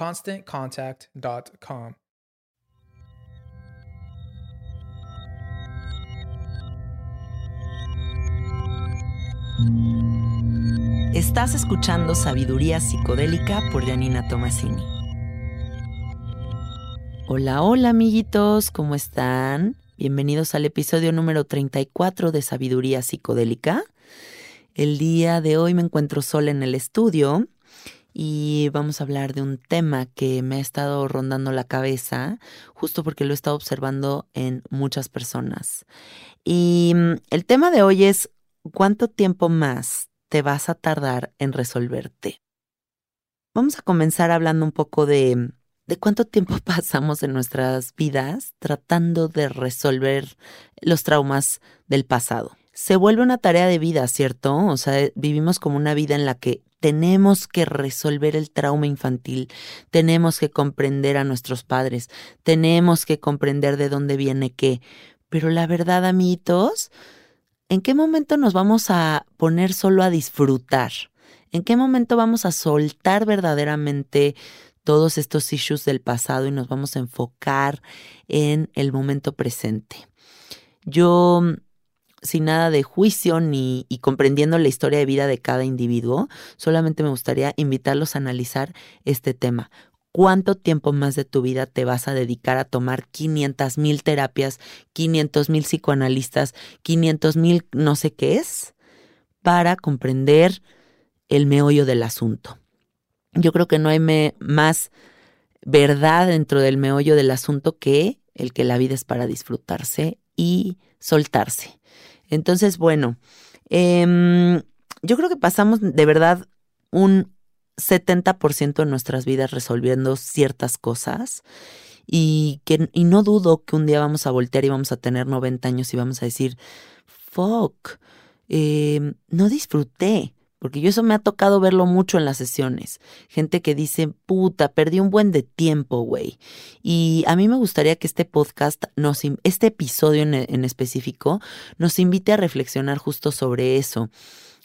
ConstantContact.com. Estás escuchando Sabiduría Psicodélica por Janina Tomasini. Hola, hola amiguitos, ¿cómo están? Bienvenidos al episodio número 34 de Sabiduría Psicodélica. El día de hoy me encuentro sola en el estudio y vamos a hablar de un tema que me ha estado rondando la cabeza justo porque lo he estado observando en muchas personas. Y mm, el tema de hoy es ¿cuánto tiempo más te vas a tardar en resolverte? Vamos a comenzar hablando un poco de de cuánto tiempo pasamos en nuestras vidas tratando de resolver los traumas del pasado. Se vuelve una tarea de vida, ¿cierto? O sea, vivimos como una vida en la que tenemos que resolver el trauma infantil, tenemos que comprender a nuestros padres, tenemos que comprender de dónde viene qué. Pero la verdad, amiguitos, ¿en qué momento nos vamos a poner solo a disfrutar? ¿En qué momento vamos a soltar verdaderamente todos estos issues del pasado y nos vamos a enfocar en el momento presente. Yo, sin nada de juicio ni y comprendiendo la historia de vida de cada individuo, solamente me gustaría invitarlos a analizar este tema. ¿Cuánto tiempo más de tu vida te vas a dedicar a tomar 500 mil terapias, 500 mil psicoanalistas, 500 mil no sé qué es, para comprender el meollo del asunto? Yo creo que no hay más verdad dentro del meollo del asunto que el que la vida es para disfrutarse y soltarse. Entonces, bueno, em, yo creo que pasamos de verdad un 70% de nuestras vidas resolviendo ciertas cosas y, que, y no dudo que un día vamos a voltear y vamos a tener 90 años y vamos a decir, fuck, em, no disfruté porque yo eso me ha tocado verlo mucho en las sesiones. Gente que dice, puta, perdí un buen de tiempo, güey. Y a mí me gustaría que este podcast, nos, este episodio en, en específico, nos invite a reflexionar justo sobre eso.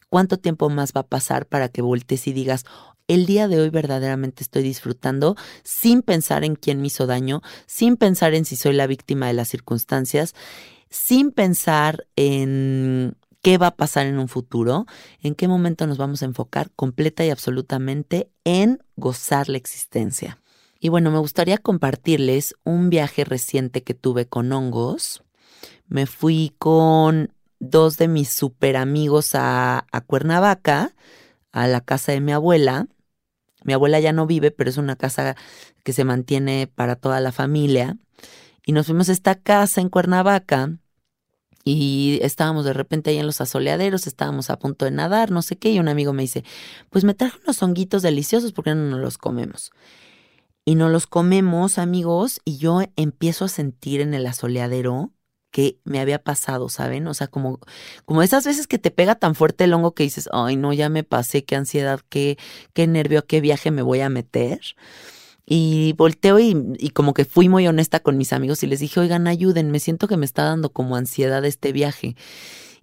¿Cuánto tiempo más va a pasar para que voltees y digas, el día de hoy verdaderamente estoy disfrutando sin pensar en quién me hizo daño, sin pensar en si soy la víctima de las circunstancias, sin pensar en qué va a pasar en un futuro, en qué momento nos vamos a enfocar completa y absolutamente en gozar la existencia. Y bueno, me gustaría compartirles un viaje reciente que tuve con hongos. Me fui con dos de mis super amigos a, a Cuernavaca a la casa de mi abuela. Mi abuela ya no vive, pero es una casa que se mantiene para toda la familia. Y nos fuimos a esta casa en Cuernavaca y estábamos de repente ahí en los asoleaderos, estábamos a punto de nadar, no sé qué, y un amigo me dice, pues me traje unos honguitos deliciosos, ¿por qué no nos los comemos? Y nos los comemos, amigos, y yo empiezo a sentir en el asoleadero que me había pasado, ¿saben? O sea, como, como esas veces que te pega tan fuerte el hongo que dices, ay, no, ya me pasé, qué ansiedad, qué, qué nervio, qué viaje me voy a meter. Y volteo y, como que fui muy honesta con mis amigos y les dije, oigan, ayuden, me siento que me está dando como ansiedad este viaje.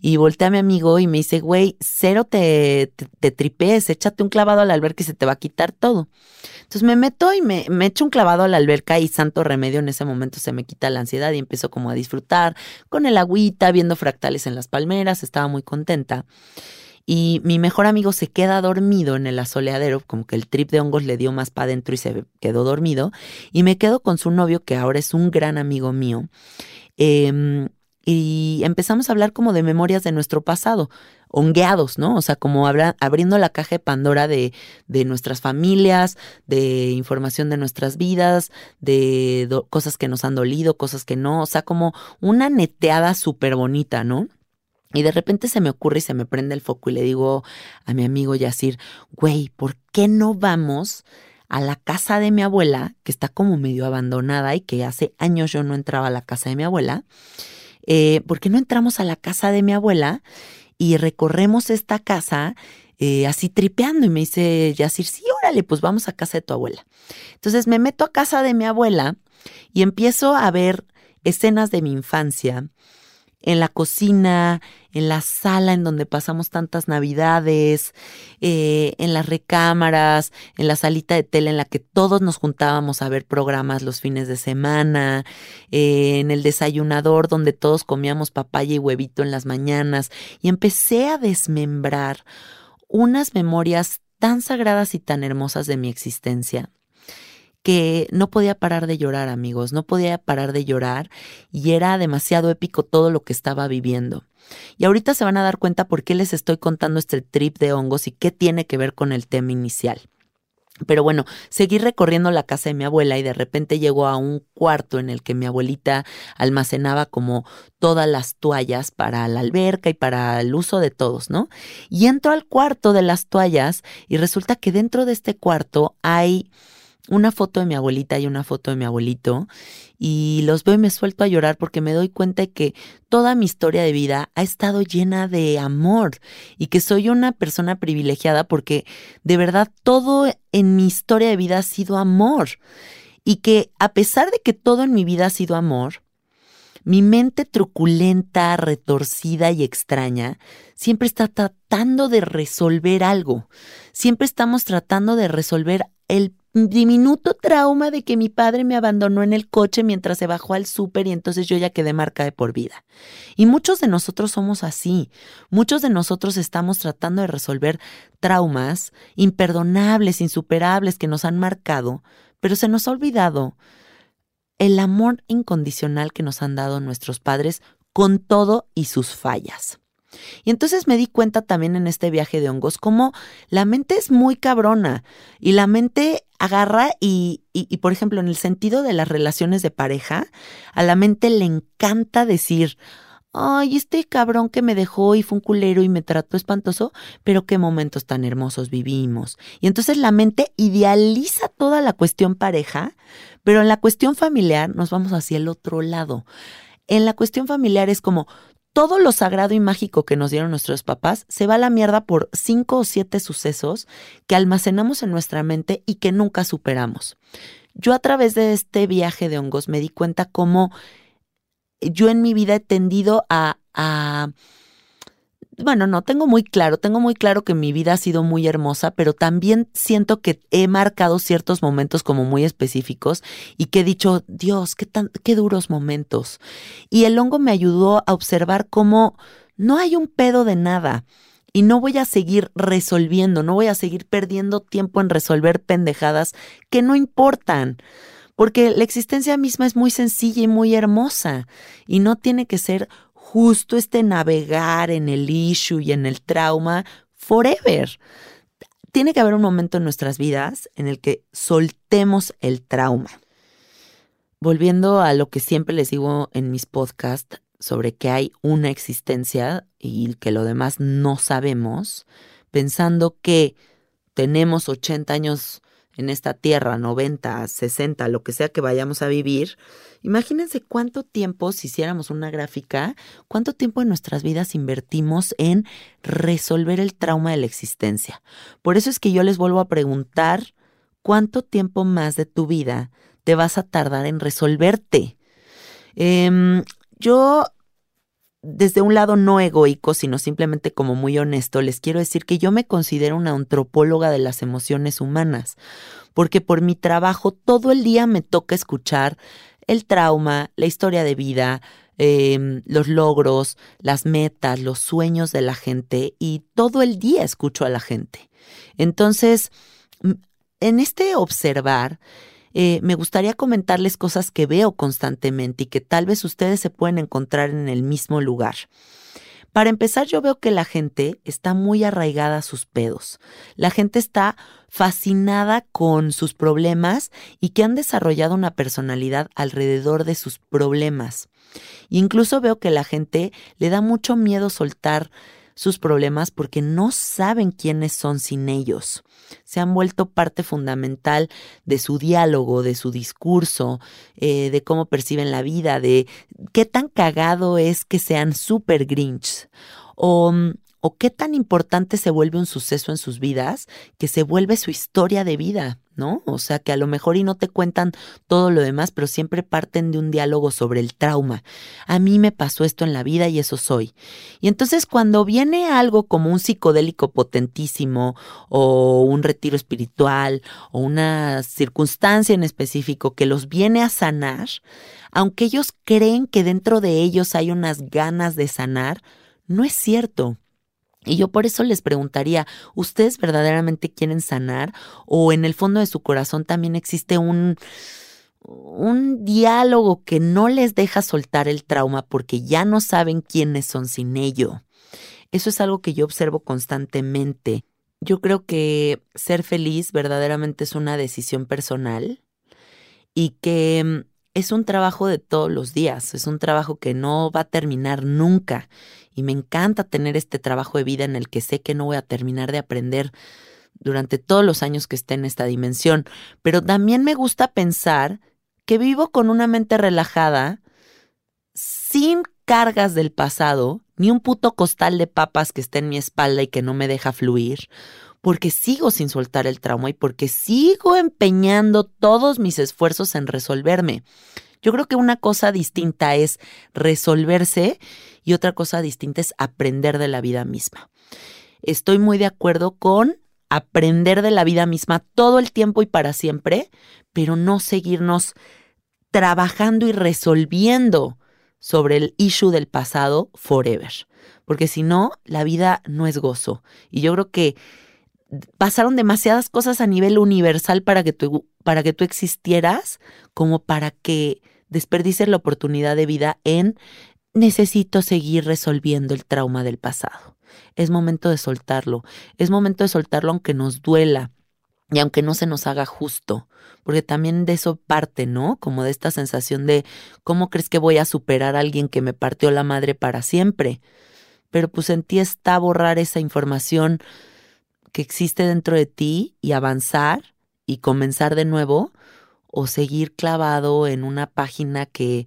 Y volteé a mi amigo y me dice, güey, cero te, te, tripes, échate un clavado a la alberca y se te va a quitar todo. Entonces me meto y me, me echo un clavado a la alberca y santo remedio en ese momento se me quita la ansiedad y empiezo como a disfrutar con el agüita, viendo fractales en las palmeras, estaba muy contenta y mi mejor amigo se queda dormido en el asoleadero, como que el trip de hongos le dio más para adentro y se quedó dormido, y me quedo con su novio, que ahora es un gran amigo mío. Em, y empezamos a hablar como de memorias de nuestro pasado, hongueados, ¿no? O sea, como abriendo la caja de Pandora de, de nuestras familias, de información de nuestras vidas, de cosas que nos han dolido, cosas que no, o sea, como una neteada súper bonita, ¿no? Y de repente se me ocurre y se me prende el foco y le digo a mi amigo Yacir, güey, ¿por qué no vamos a la casa de mi abuela, que está como medio abandonada y que hace años yo no entraba a la casa de mi abuela? Eh, ¿Por qué no entramos a la casa de mi abuela y recorremos esta casa eh, así tripeando? Y me dice Yacir, sí, órale, pues vamos a casa de tu abuela. Entonces me meto a casa de mi abuela y empiezo a ver escenas de mi infancia en la cocina, en la sala en donde pasamos tantas navidades, eh, en las recámaras, en la salita de tele en la que todos nos juntábamos a ver programas los fines de semana, eh, en el desayunador donde todos comíamos papaya y huevito en las mañanas, y empecé a desmembrar unas memorias tan sagradas y tan hermosas de mi existencia que no podía parar de llorar, amigos, no podía parar de llorar y era demasiado épico todo lo que estaba viviendo. Y ahorita se van a dar cuenta por qué les estoy contando este trip de hongos y qué tiene que ver con el tema inicial. Pero bueno, seguí recorriendo la casa de mi abuela y de repente llegó a un cuarto en el que mi abuelita almacenaba como todas las toallas para la alberca y para el uso de todos, ¿no? Y entro al cuarto de las toallas y resulta que dentro de este cuarto hay una foto de mi abuelita y una foto de mi abuelito y los veo y me suelto a llorar porque me doy cuenta de que toda mi historia de vida ha estado llena de amor y que soy una persona privilegiada porque de verdad todo en mi historia de vida ha sido amor y que a pesar de que todo en mi vida ha sido amor, mi mente truculenta, retorcida y extraña siempre está tratando de resolver algo. Siempre estamos tratando de resolver el diminuto trauma de que mi padre me abandonó en el coche mientras se bajó al súper y entonces yo ya quedé marca de por vida. Y muchos de nosotros somos así. Muchos de nosotros estamos tratando de resolver traumas imperdonables, insuperables que nos han marcado, pero se nos ha olvidado el amor incondicional que nos han dado nuestros padres con todo y sus fallas. Y entonces me di cuenta también en este viaje de hongos cómo la mente es muy cabrona y la mente agarra y, y, por ejemplo, en el sentido de las relaciones de pareja, a la mente le encanta decir, ay, este cabrón que me dejó y fue un culero y me trató espantoso, pero qué momentos tan hermosos vivimos. Y entonces la mente idealiza toda la cuestión pareja, pero en la cuestión familiar nos vamos hacia el otro lado. En la cuestión familiar es como, todo lo sagrado y mágico que nos dieron nuestros papás se va a la mierda por cinco o siete sucesos que almacenamos en nuestra mente y que nunca superamos. Yo a través de este viaje de hongos me di cuenta cómo yo en mi vida he tendido a, a bueno, no, tengo muy claro, tengo muy claro que mi vida ha sido muy hermosa, pero también siento que he marcado ciertos momentos como muy específicos y que he dicho, Dios, qué, tan, qué duros momentos. Y el hongo me ayudó a observar cómo no hay un pedo de nada y no voy a seguir resolviendo, no voy a seguir perdiendo tiempo en resolver pendejadas que no importan. Porque la existencia misma es muy sencilla y muy hermosa y no tiene que ser justo este navegar en el issue y en el trauma forever. tiene que haber un momento en nuestras vidas en el que soltemos el trauma. Volviendo a lo que siempre les digo en mis podcasts sobre que hay una existencia y que lo demás no sabemos, pensando que tenemos 80 años en esta tierra, 90, 60, lo que sea que vayamos a vivir, imagínense cuánto tiempo, si hiciéramos una gráfica, cuánto tiempo en nuestras vidas invertimos en resolver el trauma de la existencia. Por eso es que yo les vuelvo a preguntar, ¿cuánto tiempo más de tu vida te vas a tardar en resolverte? Em, yo desde un lado no egoico, sino simplemente como muy honesto, les quiero decir que yo me considero una antropóloga de las emociones humanas, porque por mi trabajo todo el día me toca escuchar el trauma, la historia de vida, em, los logros, las metas, los sueños de la gente y todo el día escucho a la gente. Entonces, en este observar, eh, me gustaría comentarles cosas que veo constantemente y que tal vez ustedes se pueden encontrar en el mismo lugar. Para empezar, yo veo que la gente está muy arraigada a sus pedos. La gente está fascinada con sus problemas y que han desarrollado una personalidad alrededor de sus problemas. Incluso veo que la gente le da mucho miedo soltar sus problemas porque no saben quiénes son sin ellos. Se han vuelto parte fundamental de su diálogo, de su discurso, eh, de cómo perciben la vida, de qué tan cagado es que sean super grinch. O mm, o qué tan importante se vuelve un suceso en sus vidas que se vuelve su historia de vida, ¿no? O sea, que a lo mejor y no te cuentan todo lo demás, pero siempre parten de un diálogo sobre el trauma. A mí me pasó esto en la vida y eso soy. Y entonces cuando viene algo como un psicodélico potentísimo o un retiro espiritual o una circunstancia en específico que los viene a sanar, aunque ellos creen que dentro de ellos hay unas ganas de sanar, no es cierto. Y yo por eso les preguntaría, ¿ustedes verdaderamente quieren sanar? ¿O en el fondo de su corazón también existe un, un diálogo que no les deja soltar el trauma porque ya no saben quiénes son sin ello? Eso es algo que yo observo constantemente. Yo creo que ser feliz verdaderamente es una decisión personal y que mm, es un trabajo de todos los días, es un trabajo que no va a terminar nunca y me encanta tener este trabajo de vida en el que sé que no voy a terminar de aprender durante todos los años que esté en esta dimensión, pero también me gusta pensar que vivo con una mente relajada, sin cargas del pasado, ni un puto costal de papas que esté en mi espalda y que no me deja fluir, porque sigo sin soltar el trauma y porque sigo empeñando todos mis esfuerzos en resolverme. Yo creo que una cosa distinta es resolverse y otra cosa distinta es aprender de la vida misma. Estoy muy de acuerdo con aprender de la vida misma todo el tiempo y para siempre, pero no seguirnos trabajando y resolviendo sobre el issue del pasado forever. Porque si no, la vida no es gozo. Y yo creo que pasaron demasiadas cosas a nivel universal para que tú, para que tú existieras, como para que desperdicies la oportunidad de vida en necesito seguir resolviendo el trauma del pasado. Es momento de soltarlo. Es momento de soltarlo aunque nos duela y aunque no se nos haga justo. Porque también de eso parte, ¿no? Como de esta sensación de ¿cómo crees que voy a superar a alguien que me partió la madre para siempre? Pero pues en ti está borrar esa información que existe dentro de ti y avanzar y comenzar de nuevo o seguir clavado en una página que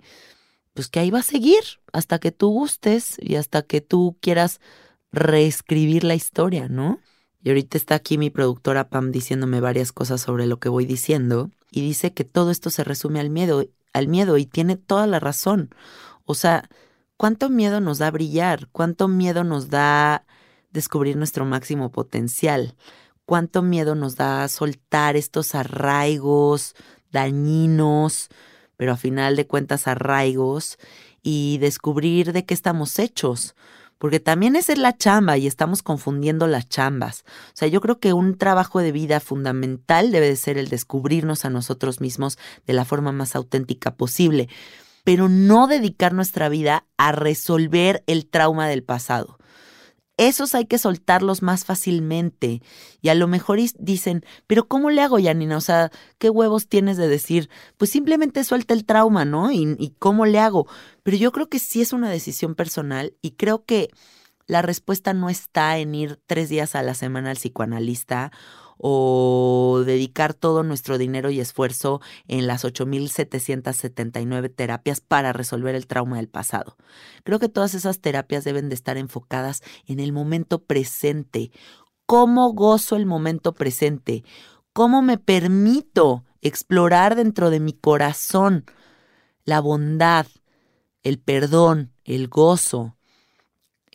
pues que ahí va a seguir hasta que tú gustes y hasta que tú quieras reescribir la historia, ¿no? Y ahorita está aquí mi productora Pam diciéndome varias cosas sobre lo que voy diciendo y dice que todo esto se resume al miedo, al miedo y tiene toda la razón. O sea, ¿cuánto miedo nos da brillar? ¿Cuánto miedo nos da descubrir nuestro máximo potencial? ¿Cuánto miedo nos da soltar estos arraigos dañinos, pero a final de cuentas arraigos y descubrir de qué estamos hechos. Porque también esa es la chamba y estamos confundiendo las chambas. O sea, yo creo que un trabajo de vida fundamental debe de ser el descubrirnos a nosotros mismos de la forma más auténtica posible, pero no dedicar nuestra vida a resolver el trauma del pasado. Esos hay que soltarlos más fácilmente. Y a lo mejor dicen, pero ¿cómo le hago, Janina? O sea, ¿qué huevos tienes de decir? Pues simplemente suelta el trauma, ¿no? Y, y cómo le hago. Pero yo creo que sí es una decisión personal y creo que la respuesta no está en ir tres días a la semana al psicoanalista o dedicar todo nuestro dinero y esfuerzo en las 8.779 terapias para resolver el trauma del pasado. Creo que todas esas terapias deben de estar enfocadas en el momento presente. ¿Cómo gozo el momento presente? ¿Cómo me permito explorar dentro de mi corazón la bondad, el perdón, el gozo,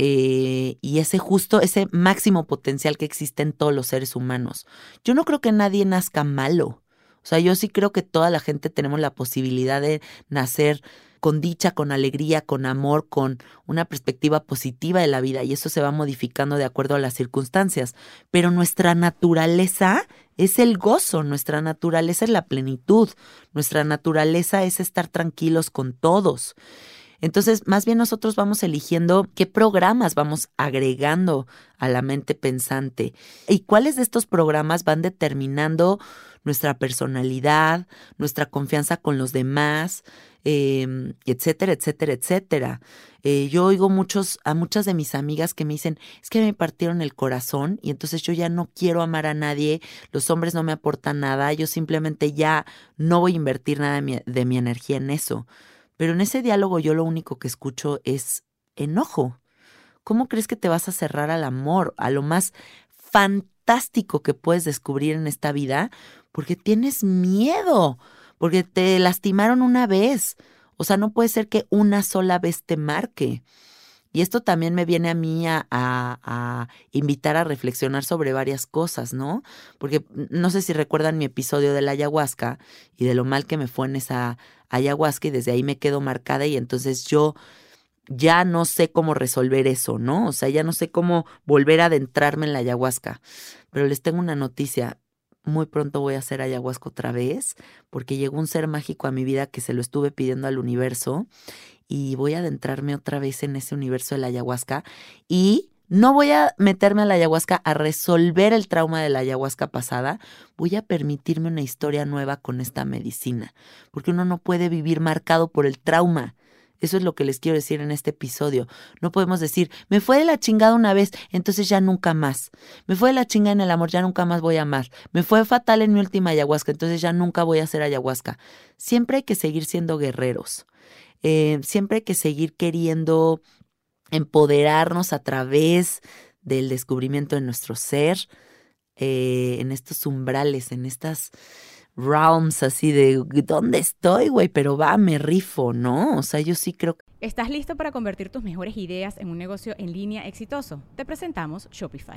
eh, y ese justo, ese máximo potencial que existe en todos los seres humanos. Yo no creo que nadie nazca malo. O sea, yo sí creo que toda la gente tenemos la posibilidad de nacer con dicha, con alegría, con amor, con una perspectiva positiva de la vida y eso se va modificando de acuerdo a las circunstancias. Pero nuestra naturaleza es el gozo, nuestra naturaleza es la plenitud, nuestra naturaleza es estar tranquilos con todos. Entonces, más bien nosotros vamos eligiendo qué programas vamos agregando a la mente pensante y cuáles de estos programas van determinando nuestra personalidad, nuestra confianza con los demás, em, etcétera, etcétera, etcétera. Eh, yo oigo muchos, a muchas de mis amigas que me dicen, es que me partieron el corazón y entonces yo ya no quiero amar a nadie, los hombres no me aportan nada, yo simplemente ya no voy a invertir nada de mi, de mi energía en eso. Pero en ese diálogo yo lo único que escucho es enojo. ¿Cómo crees que te vas a cerrar al amor, a lo más fantástico que puedes descubrir en esta vida? Porque tienes miedo, porque te lastimaron una vez. O sea, no puede ser que una sola vez te marque. Y esto también me viene a mí a, a, invitar a reflexionar sobre varias cosas, ¿no? Porque no sé si recuerdan mi episodio de la ayahuasca y de lo mal que me fue en esa ayahuasca y desde ahí me quedo marcada y entonces yo ya no sé cómo resolver eso, ¿no? O sea, ya no sé cómo volver a adentrarme en la ayahuasca. Pero les tengo una noticia. Muy pronto voy a hacer ayahuasca otra vez porque llegó un ser mágico a mi vida que se lo estuve pidiendo al universo y voy a adentrarme otra vez en ese universo de la ayahuasca y no voy a meterme a la ayahuasca a resolver el trauma de la ayahuasca pasada, voy a permitirme una historia nueva con esta medicina, porque uno no puede vivir marcado por el trauma. Eso es lo que les quiero decir en este episodio. No podemos decir, me fue de la chingada una vez, entonces ya nunca más. Me fue de la chingada en el amor, ya nunca más voy a amar. Me fue fatal en mi última ayahuasca, entonces ya nunca voy a hacer ayahuasca. Siempre hay que seguir siendo guerreros. Eh, siempre hay que seguir queriendo empoderarnos a través del descubrimiento de nuestro ser, eh, en estos umbrales, en estas realms así de ¿dónde estoy, güey? Pero va, me rifo, ¿no? O sea, yo sí creo que... ¿Estás listo para convertir tus mejores ideas en un negocio en línea exitoso? Te presentamos Shopify.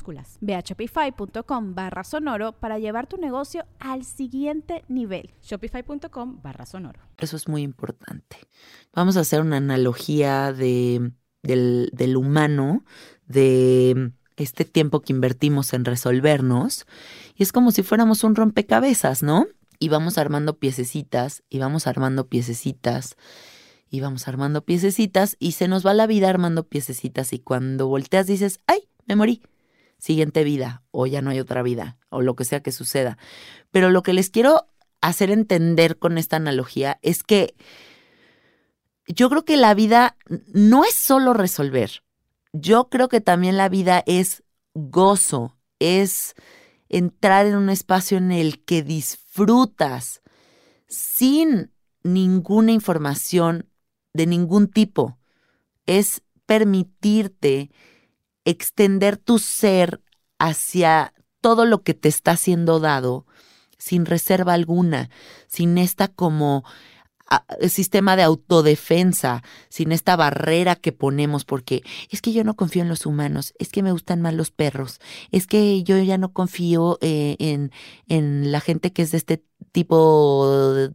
Ve a shopify.com barra sonoro para llevar tu negocio al siguiente nivel. Shopify.com barra sonoro. Eso es muy importante. Vamos a hacer una analogía de, del, del humano, de este tiempo que invertimos en resolvernos. Y es como si fuéramos un rompecabezas, ¿no? Y vamos armando piececitas, y vamos armando piececitas, y vamos armando piececitas, y se nos va la vida armando piececitas. Y cuando volteas dices, ¡ay! Me morí siguiente vida o ya no hay otra vida o lo que sea que suceda. Pero lo que les quiero hacer entender con esta analogía es que yo creo que la vida no es solo resolver. Yo creo que también la vida es gozo, es entrar en un espacio en el que disfrutas sin ninguna información de ningún tipo. Es permitirte extender tu ser hacia todo lo que te está siendo dado sin reserva alguna, sin esta como sistema de autodefensa, sin esta barrera que ponemos, porque es que yo no confío en los humanos, es que me gustan más los perros, es que yo ya no confío eh, en, en la gente que es de este tipo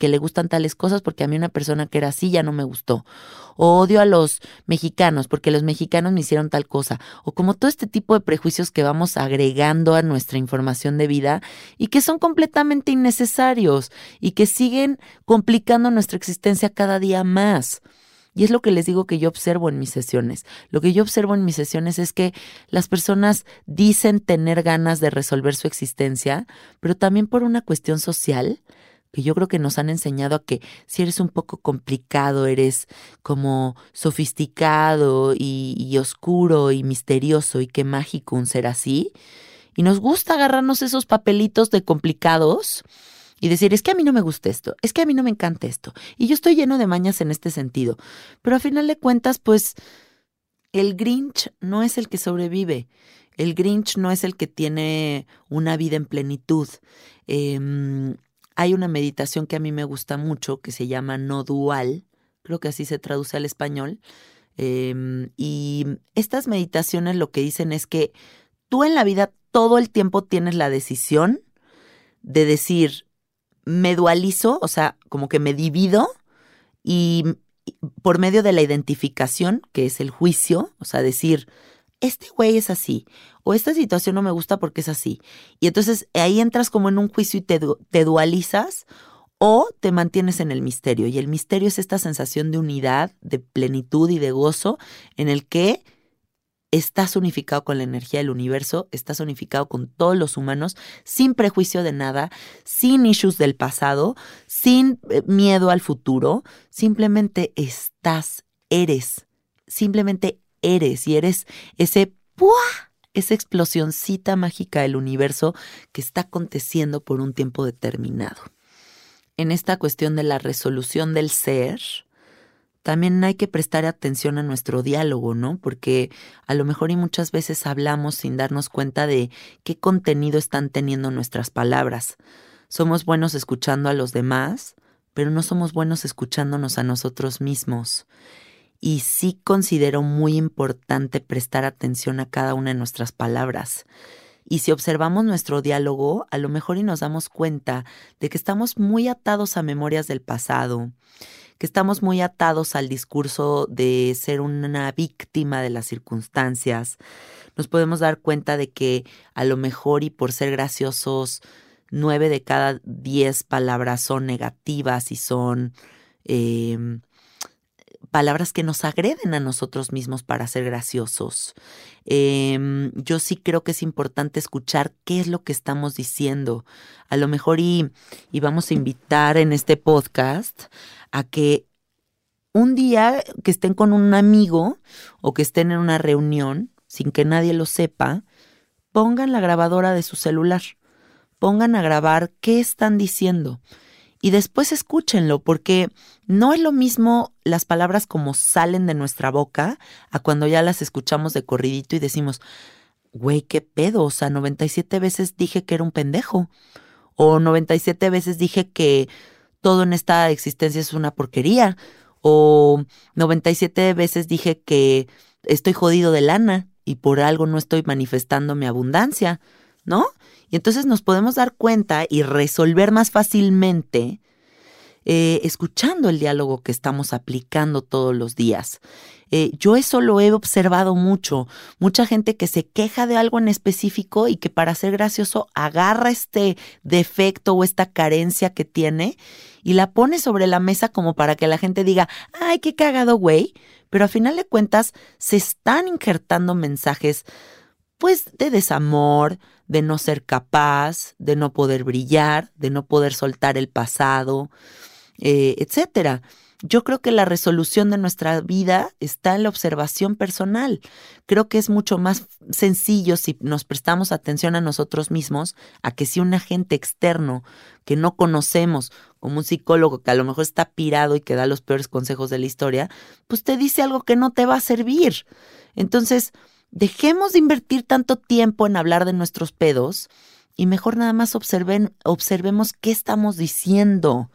que le gustan tales cosas porque a mí una persona que era así ya no me gustó. O odio a los mexicanos porque los mexicanos me hicieron tal cosa. O como todo este tipo de prejuicios que vamos agregando a nuestra información de vida y que son completamente innecesarios y que siguen complicando nuestra existencia cada día más. Y es lo que les digo que yo observo en mis sesiones. Lo que yo observo en mis sesiones es que las personas dicen tener ganas de resolver su existencia, pero también por una cuestión social que yo creo que nos han enseñado a que si eres un poco complicado, eres como sofisticado y, oscuro y misterioso y qué mágico un ser así. Y nos gusta agarrarnos esos papelitos de complicados y decir, es que a mí no me gusta esto, es que a mí no me encanta esto. Y yo estoy lleno de mañas en este sentido. Pero a final de cuentas, pues el Grinch no es el que sobrevive. El Grinch no es el que tiene una vida en plenitud. Eh, hay una meditación que a mí me gusta mucho que se llama no dual, creo que así se traduce al español. Em, y estas meditaciones lo que dicen es que tú en la vida todo el tiempo tienes la decisión de decir, me dualizo, o sea, como que me divido y por medio de la identificación, que es el juicio, o sea, decir, este güey es así, esta situación no me gusta porque es así. Y entonces ahí entras como en un juicio y te, te dualizas o te mantienes en el misterio. Y el misterio es esta sensación de unidad, de plenitud y de gozo en el que estás unificado con la energía del universo, estás unificado con todos los humanos, sin prejuicio de nada, sin issues del pasado, sin eh, miedo al futuro, simplemente estás, eres, simplemente eres y eres ese ¡pua! Esa explosioncita mágica del universo que está aconteciendo por un tiempo determinado. En esta cuestión de la resolución del ser, también hay que prestar atención a nuestro diálogo, ¿no? Porque a lo mejor y muchas veces hablamos sin darnos cuenta de qué contenido están teniendo nuestras palabras. Somos buenos escuchando a los demás, pero no somos buenos escuchándonos a nosotros mismos y sí considero muy importante prestar atención a cada una de nuestras palabras. Y si observamos nuestro diálogo, a lo mejor y nos damos cuenta de que estamos muy atados a memorias del pasado, que estamos muy atados al discurso de ser una víctima de las circunstancias. Nos podemos dar cuenta de que a lo mejor y por ser graciosos, nueve de cada diez palabras son negativas y son em, palabras que nos agreden a nosotros mismos para ser graciosos. Em, yo sí creo que es importante escuchar qué es lo que estamos diciendo. A lo mejor y, y vamos a invitar en este podcast a que un día que estén con un amigo o que estén en una reunión, sin que nadie lo sepa, pongan la grabadora de su celular, pongan a grabar qué están diciendo y después escúchenlo, porque no es lo mismo las palabras como salen de nuestra boca a cuando ya las escuchamos de corridito y decimos, güey, qué pedo, o sea, 97 veces dije que era un pendejo, o 97 veces dije que todo en esta existencia es una porquería, o 97 veces dije que estoy jodido de lana y por algo no estoy manifestando mi abundancia, ¿no? Y entonces nos podemos dar cuenta y resolver más fácilmente eh, escuchando el diálogo que estamos aplicando todos los días. Eh, yo eso lo he observado mucho. Mucha gente que se queja de algo en específico y que para ser gracioso agarra este defecto o esta carencia que tiene y la pone sobre la mesa como para que la gente diga, ay, qué cagado, güey. Pero a final de cuentas se están injertando mensajes pues de desamor, de no ser capaz, de no poder brillar, de no poder soltar el pasado, eh, etcétera. yo creo que la resolución de nuestra vida está en la observación personal. Creo que es mucho más sencillo si nos prestamos atención a nosotros mismos a que si un agente externo que no conocemos, como un psicólogo que a lo mejor está pirado y que da los peores consejos de la historia, pues te dice algo que no te va a servir. Entonces, dejemos de invertir tanto tiempo en hablar de nuestros pedos y mejor nada más observen, observemos qué estamos diciendo.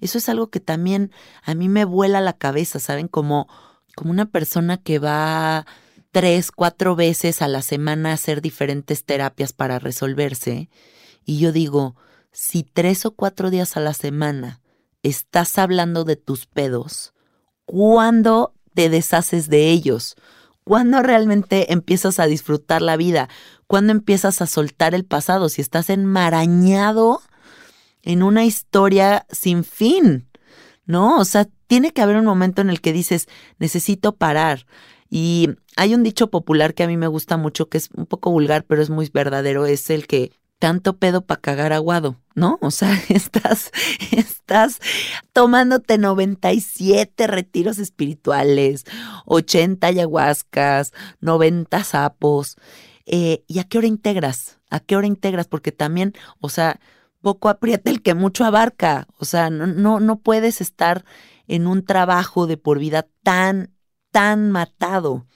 Eso es algo que también a mí me vuela la cabeza, ¿saben? Como, como una persona que va tres, cuatro veces a la semana a hacer diferentes terapias para resolverse. Y yo digo, si tres o cuatro días a la semana estás hablando de tus pedos, ¿cuándo te deshaces de ellos? ¿Cuándo realmente empiezas a disfrutar la vida? ¿Cuándo empiezas a soltar el pasado? Si estás enmarañado en una historia sin fin, ¿no? O sea, tiene que haber un momento en el que dices, necesito parar. Y hay un dicho popular que a mí me gusta mucho, que es un poco vulgar, pero es muy verdadero, es el que tanto pedo para cagar aguado, ¿no? O sea, estás, estás tomándote 97 retiros espirituales, 80 ayahuascas, 90 sapos. Eh, ¿Y a qué hora integras? ¿A qué hora integras? Porque también, o sea, poco aprieta el que mucho abarca. O sea, no, no, no puedes estar en un trabajo de por vida tan, tan matado.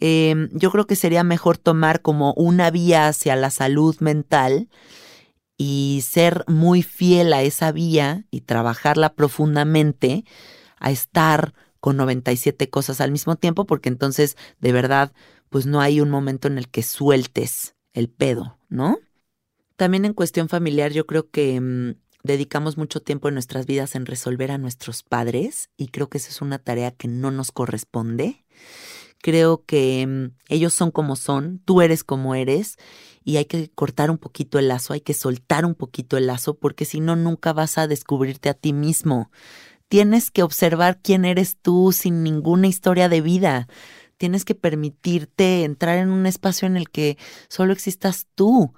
Em, yo creo que sería mejor tomar como una vía hacia la salud mental y ser muy fiel a esa vía y trabajarla profundamente a estar con 97 cosas al mismo tiempo, porque entonces de verdad, pues no hay un momento en el que sueltes el pedo, ¿no? También en cuestión familiar yo creo que mm, dedicamos mucho tiempo en nuestras vidas en resolver a nuestros padres y creo que esa es una tarea que no nos corresponde. Creo que mm, ellos son como son, tú eres como eres y hay que cortar un poquito el lazo, hay que soltar un poquito el lazo porque si no nunca vas a descubrirte a ti mismo. Tienes que observar quién eres tú sin ninguna historia de vida. Tienes que permitirte entrar en un espacio en el que solo existas tú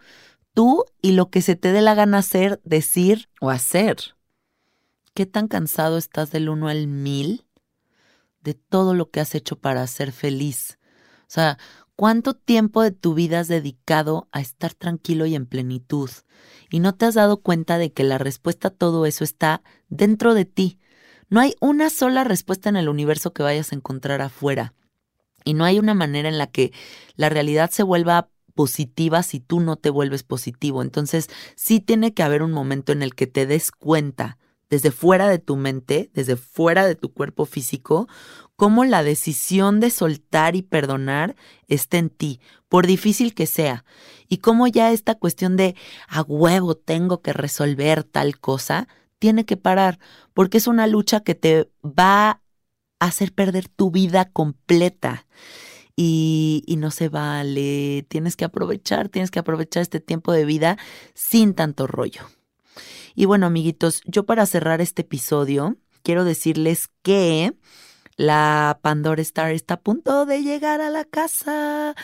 tú y lo que se te dé la gana hacer, decir o hacer. ¿Qué tan cansado estás del uno al mil de todo lo que has hecho para ser feliz? O sea, ¿cuánto tiempo de tu vida has dedicado a estar tranquilo y en plenitud? Y no te has dado cuenta de que la respuesta a todo eso está dentro de ti. No hay una sola respuesta en el universo que vayas a encontrar afuera. Y no hay una manera en la que la realidad se vuelva positiva si tú no te vuelves positivo. Entonces, sí tiene que haber un momento en el que te des cuenta desde fuera de tu mente, desde fuera de tu cuerpo físico, cómo la decisión de soltar y perdonar está en ti, por difícil que sea, y cómo ya esta cuestión de a huevo tengo que resolver tal cosa, tiene que parar, porque es una lucha que te va a hacer perder tu vida completa y, no se vale. Tienes que aprovechar, tienes que aprovechar este tiempo de vida sin tanto rollo. Y bueno, amiguitos, yo para cerrar este episodio, quiero decirles que la Pandora Star está a punto de llegar a la casa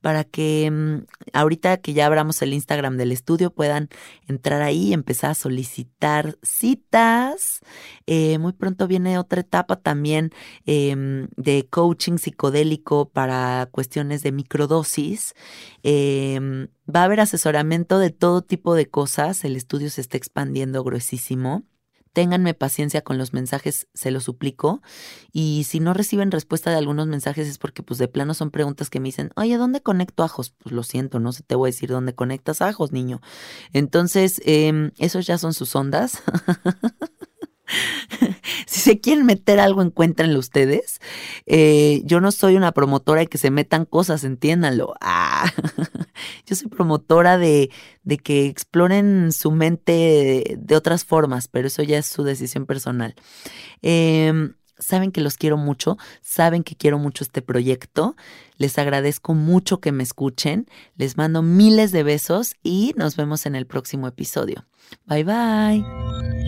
para que mm, ahorita que ya abramos el Instagram del estudio puedan entrar ahí y empezar a solicitar citas. Eh, muy pronto viene otra etapa también em, de coaching psicodélico para cuestiones de microdosis. Em, va a haber asesoramiento de todo tipo de cosas. El estudio se está expandiendo gruesísimo. Ténganme paciencia con los mensajes, se los suplico. Y si no reciben respuesta de algunos mensajes es porque pues de plano son preguntas que me dicen, oye, ¿dónde conecto ajos? Pues lo siento, no se te voy a decir dónde conectas ajos, niño. Entonces, eh, esos ya son sus ondas. si se quieren meter algo, encuéntrenlo ustedes. Eh, yo no soy una promotora de que se metan cosas, entiéndanlo. Ah, yo soy promotora de, que exploren su mente de, otras formas, pero eso ya es su decisión personal. Em, saben que los quiero mucho, saben que quiero mucho este proyecto. Les agradezco mucho que me escuchen. Les mando miles de besos y nos vemos en el próximo episodio. Bye bye.